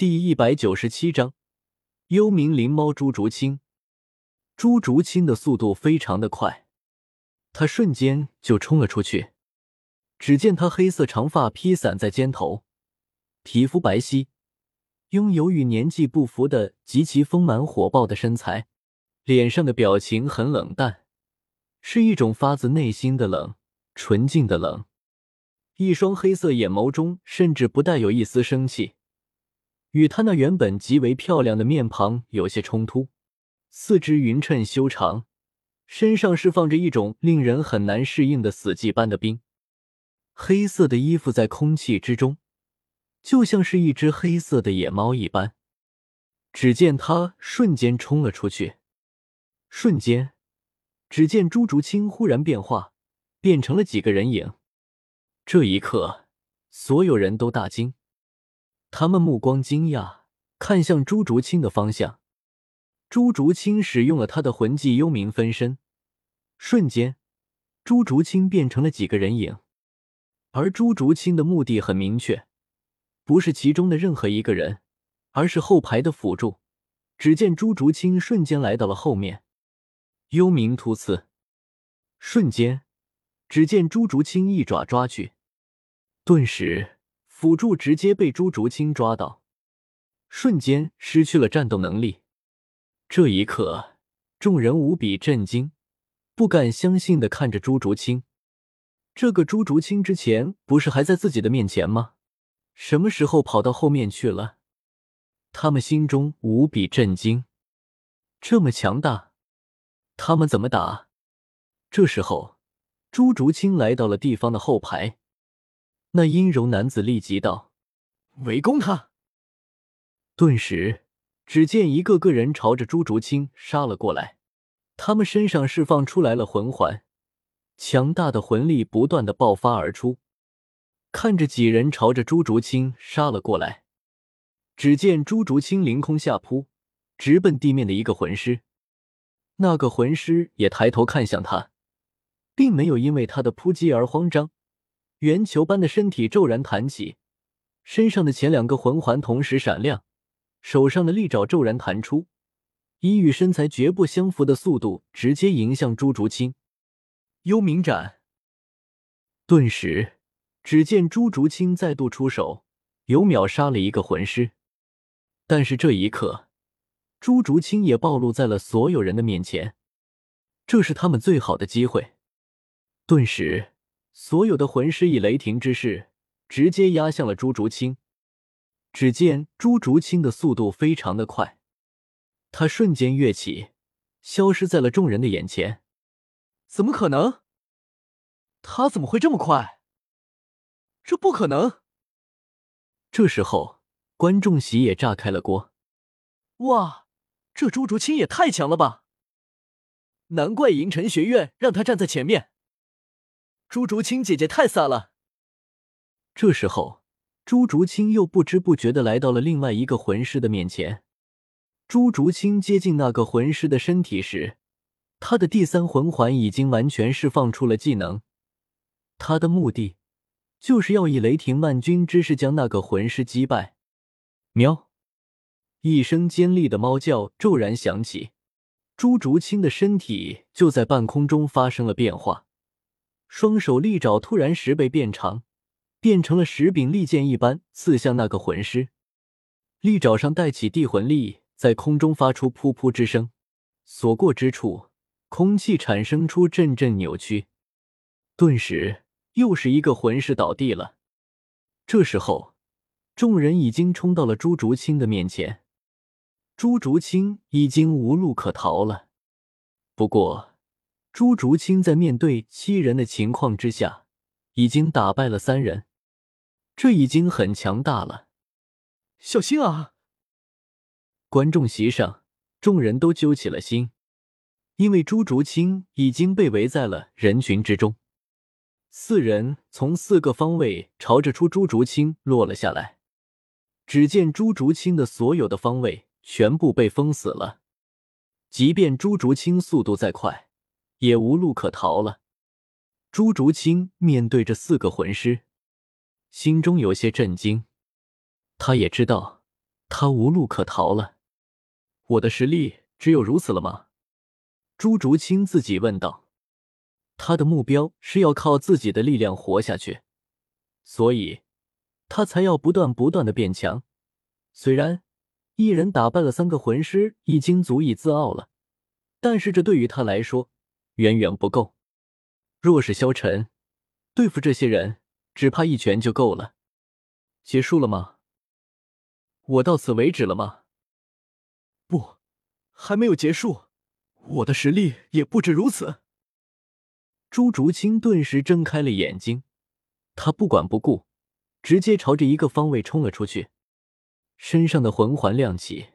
第一百九十七章，幽冥灵猫朱竹清。朱竹清的速度非常的快，他瞬间就冲了出去。只见他黑色长发披散在肩头，皮肤白皙，拥有与年纪不符的极其丰满火爆的身材，脸上的表情很冷淡，是一种发自内心的冷，纯净的冷。一双黑色眼眸中甚至不带有一丝生气，与他那原本极为漂亮的面庞有些冲突。四肢匀称修长，身上释放着一种令人很难适应的死寂般的冰。黑色的衣服在空气之中，就像是一只黑色的野猫一般。只见他瞬间冲了出去，瞬间，只见朱竹清忽然变化，变成了几个人影。这一刻，所有人都大惊，他们目光惊讶，看向朱竹清的方向。朱竹清使用了他的魂技幽冥分身，瞬间，朱竹清变成了几个人影。而朱竹清的目的很明确，不是其中的任何一个人，而是后排的辅助。只见朱竹清瞬间来到了后面，幽冥突刺，瞬间，只见朱竹清一爪抓去，顿时辅助直接被朱竹清抓到，瞬间失去了战斗能力。这一刻，众人无比震惊，不敢相信的看着朱竹清。这个朱竹清之前不是还在自己的面前吗？什么时候跑到后面去了？他们心中无比震惊。这么强大，他们怎么打？这时候，朱竹清来到了地方的后排。那阴柔男子立即道：“围攻他！”顿时，只见一个个人朝着朱竹清杀了过来。他们身上释放出来了魂环。强大的魂力不断的爆发而出，看着几人朝着朱竹清杀了过来。只见朱竹清凌空下扑，直奔地面的一个魂师。那个魂师也抬头看向他，并没有因为他的扑击而慌张，圆球般的身体骤然弹起，身上的前两个魂环同时闪亮，手上的利爪骤然弹出，以与身材绝不相符的速度直接迎向朱竹清。幽冥斩，顿时，只见朱竹清再度出手，有秒杀了一个魂师。但是这一刻，朱竹清也暴露在了所有人的面前，这是他们最好的机会。顿时，所有的魂师以雷霆之势直接压向了朱竹清。只见朱竹清的速度非常的快，他瞬间跃起，消失在了众人的眼前。怎么可能？他怎么会这么快？这不可能！这时候，观众席也炸开了锅。哇，这朱竹清也太强了吧！难怪银尘学院让他站在前面。朱竹清姐姐太飒了。这时候，朱竹清又不知不觉的来到了另外一个魂师的面前。朱竹清接近那个魂师的身体时。他的第三魂环已经完全释放出了技能，他的目的就是要以雷霆万钧之势将那个魂师击败。喵！一声尖利的猫叫骤然响起，朱竹清的身体就在半空中发生了变化，双手利爪突然十倍变长，变成了十柄利剑一般刺向那个魂师。利爪上带起地魂力，在空中发出噗噗之声，所过之处。空气产生出阵阵扭曲，顿时又是一个魂师倒地了。这时候，众人已经冲到了朱竹清的面前，朱竹清已经无路可逃了。不过，朱竹清在面对七人的情况之下，已经打败了三人，这已经很强大了。小心啊！观众席上，众人都揪起了心。因为朱竹清已经被围在了人群之中，四人从四个方位朝着出朱竹清落了下来。只见朱竹清的所有的方位全部被封死了，即便朱竹清速度再快，也无路可逃了。朱竹清面对着四个魂师，心中有些震惊。他也知道，他无路可逃了。我的实力只有如此了吗？朱竹清自己问道。他的目标是要靠自己的力量活下去，所以他才要不断不断的变强。虽然一人打败了三个魂师已经足以自傲了，但是这对于他来说远远不够。若是萧晨对付这些人，只怕一拳就够了。结束了吗？我到此为止了吗？不，还没有结束。我的实力也不止如此。朱竹清顿时睁开了眼睛，他不管不顾，直接朝着一个方位冲了出去，身上的魂环亮起，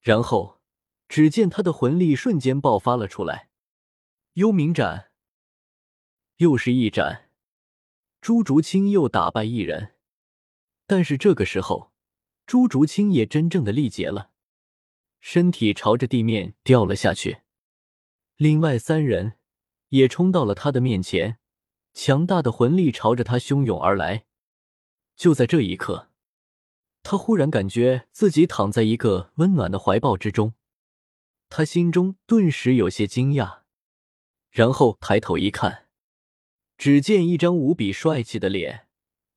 然后只见他的魂力瞬间爆发了出来。幽冥斩，又是一斩，朱竹清又打败一人。但是这个时候，朱竹清也真正的力竭了，身体朝着地面掉了下去。另外三人也冲到了他的面前，强大的魂力朝着他汹涌而来。就在这一刻，他忽然感觉自己躺在一个温暖的怀抱之中，他心中顿时有些惊讶，然后抬头一看，只见一张无比帅气的脸。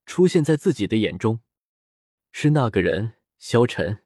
出现在自己的眼中，是那个人萧晨。